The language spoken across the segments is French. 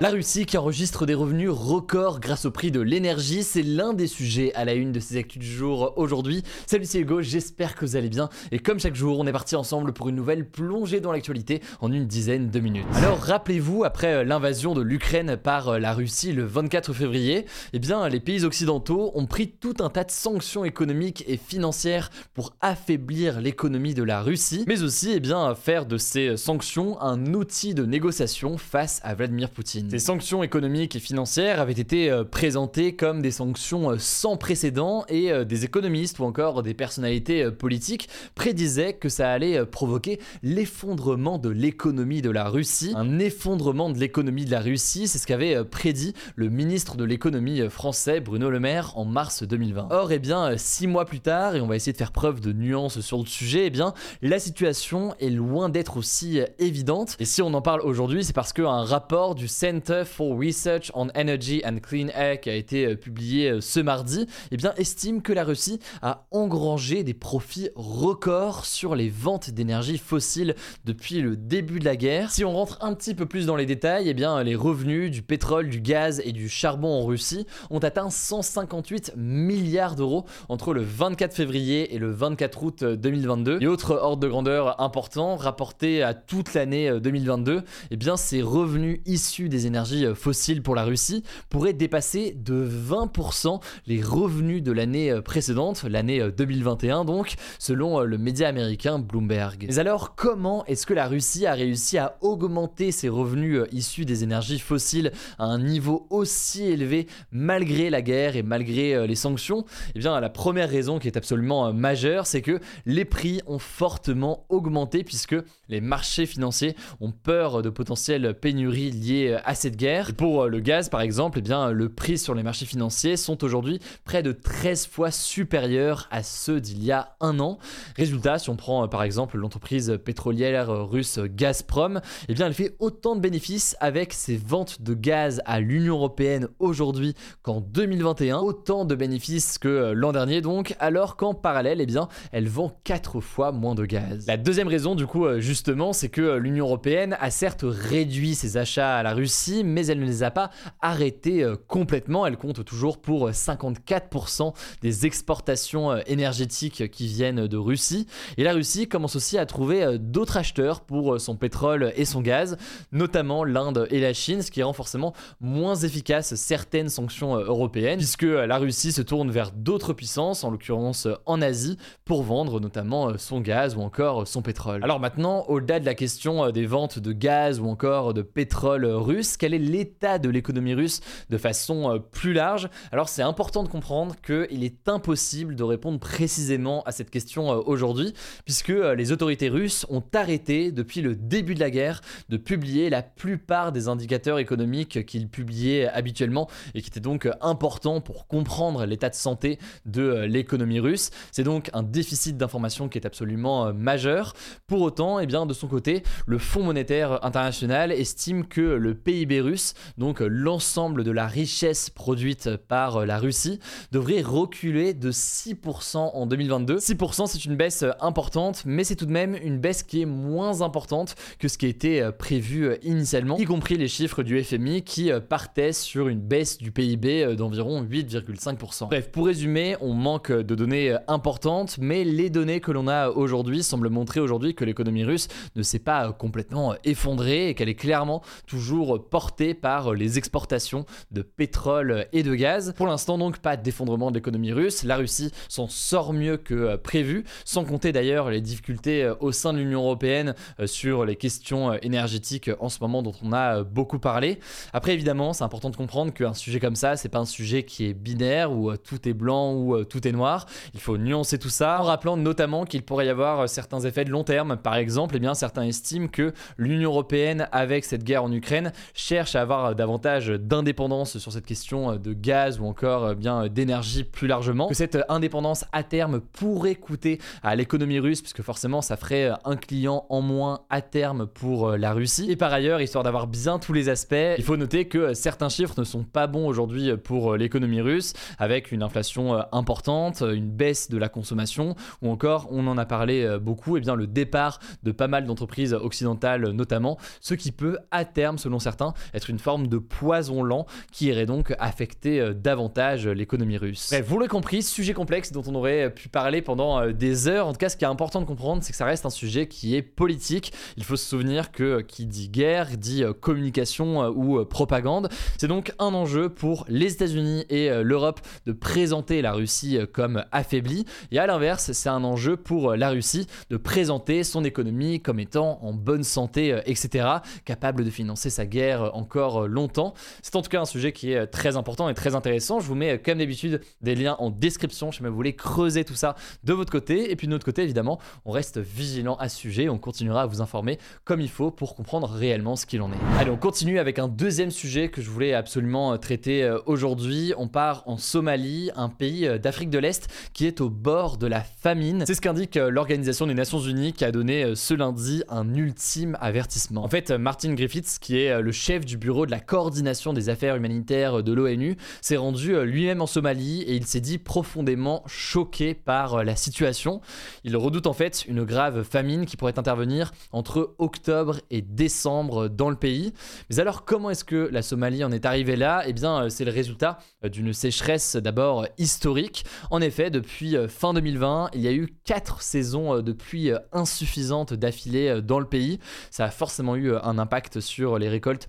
La Russie qui enregistre des revenus records grâce au prix de l'énergie, c'est l'un des sujets à la une de ces actus du jour aujourd'hui. Salut c'est Hugo, j'espère que vous allez bien et comme chaque jour on est parti ensemble pour une nouvelle plongée dans l'actualité en une dizaine de minutes. Alors rappelez-vous, après l'invasion de l'Ukraine par la Russie le 24 février, eh bien les pays occidentaux ont pris tout un tas de sanctions économiques et financières pour affaiblir l'économie de la Russie, mais aussi eh bien faire de ces sanctions un outil de négociation face à Vladimir Poutine. Ces sanctions économiques et financières avaient été euh, présentées comme des sanctions euh, sans précédent et euh, des économistes ou encore des personnalités politiques prédisaient que ça allait provoquer l'effondrement de l'économie de la Russie. Un effondrement de l'économie de la Russie, c'est ce qu'avait prédit le ministre de l'économie français Bruno Le Maire en mars 2020. Or, eh bien, six mois plus tard, et on va essayer de faire preuve de nuance sur le sujet, eh bien, la situation est loin d'être aussi évidente. Et si on en parle aujourd'hui, c'est parce qu'un rapport du Center for Research on Energy and Clean Air qui a été euh, publié euh, ce mardi, eh bien, estime que la Russie a engrangé des profits records sur les ventes d'énergie fossile depuis le début de la guerre. Si on rentre un petit peu plus dans les détails, eh bien, les revenus du pétrole, du gaz et du charbon en Russie ont atteint 158 milliards d'euros entre le 24 février et le 24 août 2022. Et autre ordre de grandeur important, rapporté à toute l'année 2022, eh bien, ces revenus issus des énergies euh, fossiles pour la Russie pourrait dépasser de 20% les revenus de l'année euh, précédente, l'année 2021 euh, donc, selon le média américain Bloomberg. Mais alors comment est-ce que la Russie a réussi à augmenter ses revenus issus des énergies fossiles à un niveau aussi élevé malgré la guerre et malgré les sanctions? Eh bien la première raison qui est absolument majeure, c'est que les prix ont fortement augmenté puisque les marchés financiers ont peur de potentielles pénuries liées à cette guerre. pour euh, le gaz, par exemple, eh bien, le prix sur les marchés financiers sont aujourd'hui près de 13 fois supérieurs à ceux d'il y a un an. Résultat, si on prend euh, par exemple l'entreprise pétrolière euh, russe Gazprom, eh bien, elle fait autant de bénéfices avec ses ventes de gaz à l'Union européenne aujourd'hui qu'en 2021, autant de bénéfices que l'an dernier donc, alors qu'en parallèle, eh bien, elle vend 4 fois moins de gaz. La deuxième raison, du coup, justement, c'est que l'Union européenne a certes réduit ses achats à la Russie mais elle ne les a pas arrêtés euh, complètement. Elle compte toujours pour 54% euh, des exportations euh, énergétiques qui viennent de Russie. Et la Russie commence aussi à trouver d'autres acheteurs pour son pétrole et son gaz, notamment l'Inde et la Chine, ce qui rend forcément moins efficace certaines sanctions européennes, puisque la Russie se tourne vers d'autres puissances, en l'occurrence en Asie, pour vendre notamment son gaz ou encore son pétrole. Alors maintenant, au-delà de la question des ventes de gaz ou encore de pétrole russe, quel est l'état de l'économie russe de façon euh, plus large? Alors c'est important de comprendre qu'il est impossible de répondre précisément à cette question euh, aujourd'hui, puisque euh, les autorités russes ont arrêté depuis le début de la guerre de publier la plupart des indicateurs économiques qu'ils publiaient habituellement et qui étaient donc importants pour comprendre l'état de santé de l'économie russe. C'est donc un déficit d'information qui est absolument majeur. Pour autant, eh bien, de son côté, le Fonds monétaire international estime que le pays russe, donc euh, l'ensemble de la richesse produite par euh, la Russie, devrait reculer de 6% en 2022. 6% c'est une baisse euh, importante, mais c'est tout de même une baisse qui est moins importante que ce qui était prévu initialement, y compris les chiffres du FMI qui partaient sur une baisse du PIB d'environ 8,5%. Bref, pour résumer, on manque de données importantes, mais les données que l'on a aujourd'hui semblent montrer aujourd'hui que l'économie russe ne s'est pas complètement effondrée et qu'elle est clairement toujours portée par les exportations de pétrole et de gaz. Pour l'instant donc pas d'effondrement de l'économie russe, la Russie s'en sort mieux que prévu, sans compter d'ailleurs les difficultés au sein de l'Union européenne sur les questions énergétiques en ce moment dont on a beaucoup parlé. Après évidemment c'est important de comprendre qu'un sujet comme ça c'est pas un sujet qui est binaire où tout est blanc ou tout est noir. Il faut nuancer tout ça en rappelant notamment qu'il pourrait y avoir certains effets de long terme. Par exemple, eh bien, certains estiment que l'Union européenne, avec cette guerre en Ukraine, cherche à avoir davantage d'indépendance sur cette question de gaz ou encore eh bien d'énergie plus largement. Cette indépendance à terme pourrait coûter à l'économie russe, puisque forcément ça ferait un client en moins à terme pour la Russie. Et par ailleurs, histoire d'avoir bien tous les aspects, il faut noter que certains chiffres ne sont pas bons aujourd'hui pour l'économie russe, avec une inflation importante, une baisse de la consommation, ou encore, on en a parlé beaucoup, et eh bien le départ de pas mal d'entreprises occidentales notamment, ce qui peut à terme, selon certains, être une forme de poison lent qui irait donc affecter euh, davantage l'économie russe. Vous l'avez compris, sujet complexe dont on aurait pu parler pendant euh, des heures. En tout cas, ce qui est important de comprendre, c'est que ça reste un sujet qui est politique. Il faut se souvenir que euh, qui dit guerre dit communication ou propagande. C'est donc un enjeu pour les États-Unis et l'Europe de présenter la Russie comme affaiblie. Et à l'inverse, c'est un enjeu pour la Russie de présenter son économie comme étant en bonne santé, euh, etc., capable de financer sa guerre euh, encore euh, longtemps. C'est en tout cas un sujet qui est très important et très intéressant. Je vous mets, comme d'habitude, des liens en description si vous voulez creuser tout ça de votre côté. Et puis de notre côté, évidemment, on reste vigilant à ce sujet. On continuera à vous informer comme il faut pour comprendre réellement ce qu'il en est. Allez, on continue avec un deuxième sujet que je voulais absolument traiter aujourd'hui. On part en Somalie, un pays d'Afrique de l'Est qui est au bord de la famine. C'est ce qu'indique l'Organisation des Nations Unies qui a donné ce lundi un ultime avertissement. En fait, Martin Griffiths, qui est euh, le chef du bureau de la coordination des affaires humanitaires de l'ONU, s'est rendu euh, lui-même en Somalie et il s'est dit profondément choqué par euh, la situation. Il redoute en fait une grave famine qui pourrait intervenir entre octobre et décembre dans le pays. Mais alors comment est-ce que la Somalie en est arrivée là? Eh bien, c'est le résultat d'une sécheresse d'abord historique. En effet, depuis fin 2020, il y a eu quatre saisons de pluie insuffisantes d'affilée dans le pays. Ça a forcément eu un impact sur les récoltes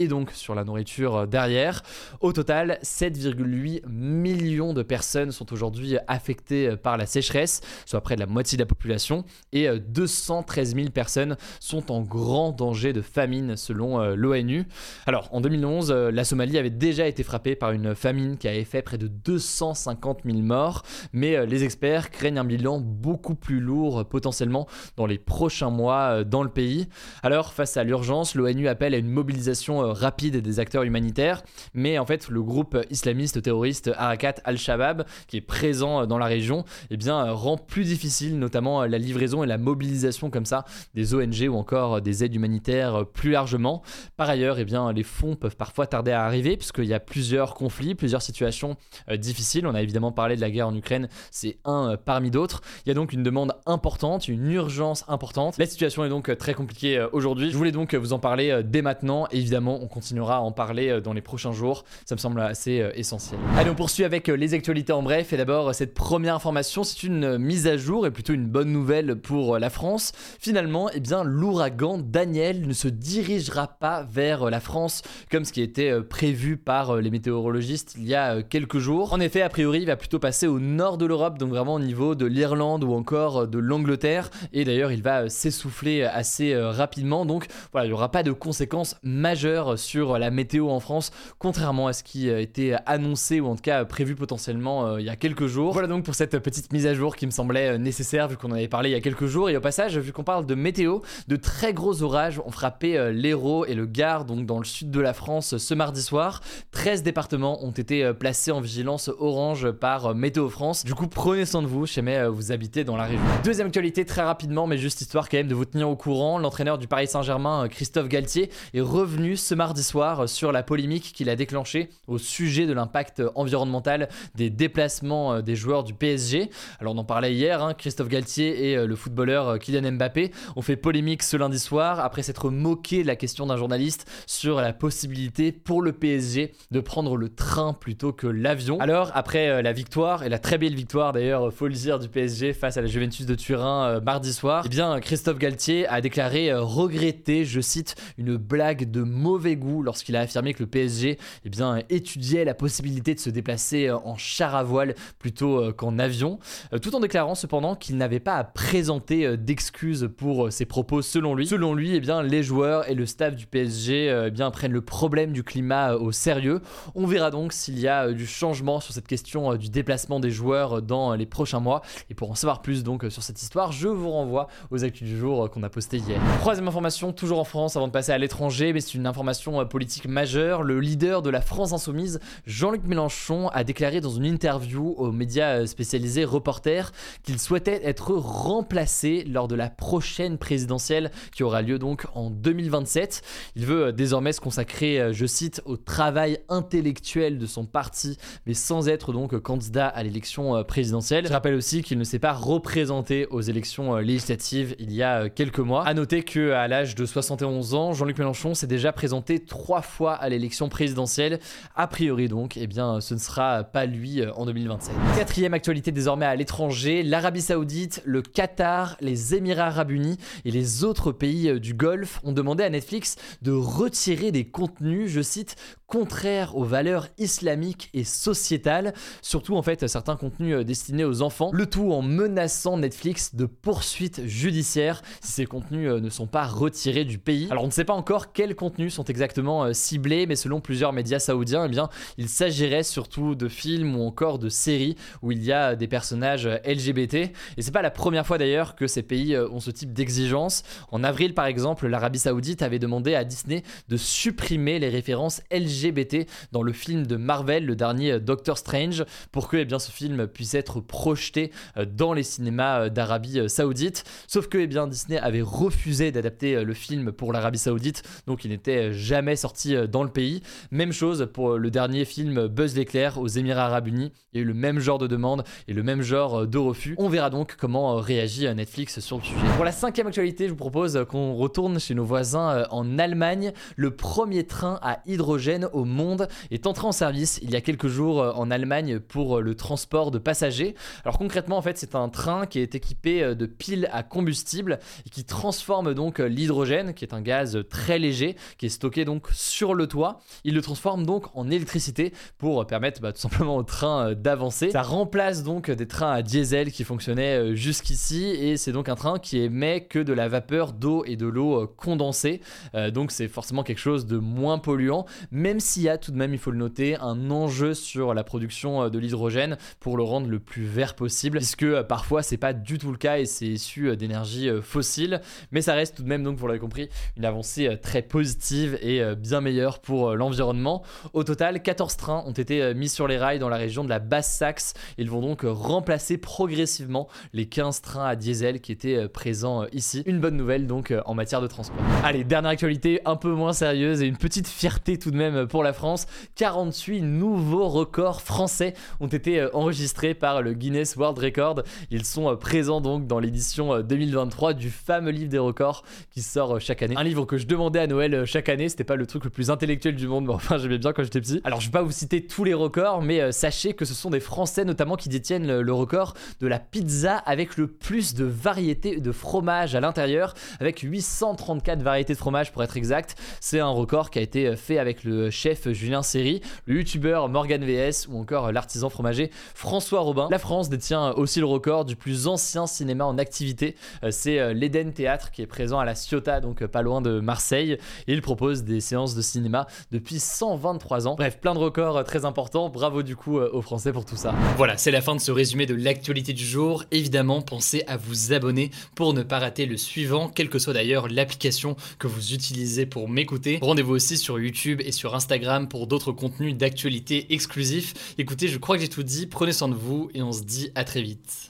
et donc sur la nourriture derrière. Au total, 7,8 millions de personnes sont aujourd'hui affectées par la sécheresse, soit près de la moitié de la population, et 213 000 personnes sont en grand danger de famine selon euh, l'ONU. Alors, en 2011, euh, la Somalie avait déjà été frappée par une famine qui avait fait près de 250 000 morts, mais euh, les experts craignent un bilan beaucoup plus lourd potentiellement dans les prochains mois dans le pays. Alors, face à l'urgence, l'ONU appelle à une mobilisation euh, rapide des acteurs humanitaires, mais en fait, le groupe islamiste terroriste Arakat al-Shabaab, qui est présent euh, dans la région, eh bien, euh, rend plus difficile notamment la livraison et la mobilisation comme ça des ONG ou encore des aides humanitaires plus largement. Par ailleurs, eh bien, les fonds peuvent parfois tarder à arriver puisqu'il y a plusieurs conflits, plusieurs situations difficiles. On a évidemment parlé de la guerre en Ukraine, c'est un parmi d'autres. Il y a donc une demande importante, une urgence importante. La situation est donc très compliquée aujourd'hui. Je voulais donc vous en parler dès maintenant. évidemment, on continuera à en parler euh, dans les prochains jours. Ça me semble assez euh, essentiel. Allez, on poursuit avec euh, les actualités en bref. Et d'abord, cette première information, c'est une mise à jour et plutôt une bonne nouvelle pour la France. Finalement, eh bien, l'ouragan Daniel ne se dirigera pas vers la France comme ce qui était prévu par les météorologistes il y a quelques jours. En effet, a priori, il va plutôt passer au nord de l'Europe, donc vraiment au niveau de l'Irlande ou encore de l'Angleterre. Et d'ailleurs, il va s'essouffler assez rapidement. Donc voilà, il n'y aura pas de conséquences majeures sur la météo en France, contrairement à ce qui a été annoncé ou en tout cas prévu potentiellement euh, il y a quelques jours. Voilà donc pour cette petite mise à jour qui me semblait euh, nécessaire vu qu'on en avait parlé il y a quelques jours. Et au passage, vu qu'on parle de météo, de très gros orages ont frappé euh, l'Hérault et le Gard, donc dans le sud de la France, ce mardi soir. 13 départements ont été placés en vigilance orange par Météo France. Du coup, prenez soin de vous, chez jamais vous habitez dans la région. Deuxième actualité très rapidement, mais juste histoire quand même de vous tenir au courant. L'entraîneur du Paris Saint-Germain, Christophe Galtier, est revenu ce mardi soir sur la polémique qu'il a déclenchée au sujet de l'impact environnemental des déplacements euh, des joueurs du PSG. Alors on en parlait hier, hein, Christophe Galtier et euh, le footballeur euh, Kylian Mbappé ont fait polémique ce lundi soir après s'être moqué de la question d'un journaliste sur la possibilité pour le PSG de prendre le train plutôt que l'avion. Alors après la victoire, et la très belle victoire d'ailleurs, faut le dire, du PSG face à la Juventus de Turin mardi soir, eh bien Christophe Galtier a déclaré regretter, je cite, une blague de mauvais goût lorsqu'il a affirmé que le PSG eh bien, étudiait la possibilité de se déplacer euh, en char à voile plutôt euh, qu'en avion, tout en déclarant cependant qu'il n'avait pas à présenter d'excuses pour ses propos selon lui. Selon lui, eh bien, les joueurs et le staff du PSG eh bien, prennent le problème du climat au sérieux. On verra donc s'il y a du changement sur cette question du déplacement des joueurs dans les prochains mois. Et pour en savoir plus donc sur cette histoire, je vous renvoie aux actus du jour qu'on a posté hier. Troisième information, toujours en France avant de passer à l'étranger, mais c'est une information politique majeure. Le leader de la France Insoumise, Jean-Luc Mélenchon, a déclaré dans une interview aux médias spécialisés Reporter qu'il souhaitait être remplacé lors de la prochaine présidentielle qui aura lieu donc en 2027. Il veut désormais se consacrer, je cite, au travail intellectuel de son parti, mais sans être donc candidat à l'élection présidentielle. Je rappelle aussi qu'il ne s'est pas représenté aux élections législatives il y a quelques mois. À noter que à l'âge de 71 ans, Jean-Luc Mélenchon s'est déjà présenté trois fois à l'élection présidentielle. A priori donc, eh bien, ce ne sera pas lui euh, en 2027. Quatrième actualité désormais à l'étranger, l'Arabie Saoudite, le Qatar, les Émirats Arabes Unis et les autres pays euh, du Golfe ont demandé à Netflix de retirer des contenus, je cite, contraires aux valeurs islamiques et sociétales, surtout en fait certains contenus euh, destinés aux enfants, le tout en menaçant Netflix de poursuites judiciaires si ces contenus ne sont pas retirés du pays. Alors on ne sait pas encore quels contenus sont exactement euh, ciblés, mais selon plusieurs médias saoudiens, eh bien, il s'agirait surtout de films ou encore de séries où il y a des personnages euh, LGBT. Et c'est pas la première fois d'ailleurs que ces pays euh, ont ce type d'exigence. En avril, par exemple, l'Arabie Saoudite avait demandé à Disney de supprimer les références LGBT dans le film de Marvel, le dernier Doctor Strange, pour que eh bien, ce film puisse être projeté dans les cinémas d'Arabie Saoudite. Sauf que eh bien, Disney avait refusé d'adapter le film pour l'Arabie Saoudite, donc il n'était jamais sorti euh, dans le pays. Même chose pour le dernier film Buzz l'éclair aux Émirats Arabes Unis. Il y a eu le même genre de demande et le même genre euh, de refus. On verra donc comment euh, réagit Netflix sur le sujet. Pour la cinquième actualité, je vous propose qu'on retourne chez nos voisins en Allemagne. Le premier train à hydrogène au monde est entré en service il y a quelques jours en Allemagne pour le transport de passagers. Alors concrètement, en fait, c'est un train qui est équipé de piles à combustible et qui transforme donc l'hydrogène, qui est un gaz très léger, qui est stocké donc sur le toit. Il le transforme donc en électricité pour permettre bah, tout simplement au train euh, d'avancer. Ça remplace donc des trains à diesel qui fonctionnaient euh, jusqu'ici et c'est donc un train qui émet que de la vapeur d'eau et de l'eau euh, condensée. donc c'est forcément quelque chose de moins polluant, même s'il y a tout de même, il faut le noter, un enjeu sur la production de l'hydrogène pour le rendre le plus vert possible, puisque parfois c'est pas du tout le cas et c'est issu d'énergie fossile, mais ça reste tout de même donc vous l'avez compris une avancée très positive et bien meilleure pour l'environnement. Au total, 14 trains ont été mis sur les rails dans la région de la Basse-Saxe. Ils vont donc remplacer progressivement les 15 trains à diesel qui étaient présents ici. Une bonne nouvelle donc en matière de transport. Allez, dernière actualité un peu moins sérieuse et une petite fierté tout de même pour la France. 48 nouveaux records français ont été enregistrés par le Guinness World Record. Ils sont présents donc dans l'édition 2023 du fameux livre des records qui sort chaque année. Un livre que je demandais à Noël chaque année, c'était pas le truc le plus intellectuel du monde, mais enfin j'aimais bien quand j'étais petit. Alors je vais pas vous citer tous les records, mais euh, sachez que ce sont des Français notamment qui détiennent le, record de la pizza avec le plus de variétés de fromage à l'intérieur, avec 834 variétés de fromage pour être exact. C'est un record qui a été fait avec le chef Julien Serry, le youtubeur Morgan VS ou encore l'artisan fromager François Robin. La France détient aussi le record du plus ancien cinéma en activité. Euh, c'est euh, l'Eden Théâtre qui est présent à la Ciotat, donc pas loin de Marseille. il propose des séances de cinéma depuis 123 ans. Bref, plein de records euh, très importants. Bravo du coup euh, aux Français pour tout ça. Voilà, c'est la fin de ce résumé de l'actualité du jour. Évidemment, pensez à vous abonner pour ne pas rater le suivant, quelle que soit d'ailleurs l'application que vous utilisez pour m'écouter. Rendez-vous aussi sur YouTube et sur Instagram pour d'autres contenus d'actualité exclusifs. Écoutez, je crois que j'ai tout dit. Prenez soin de vous et on se dit à très vite.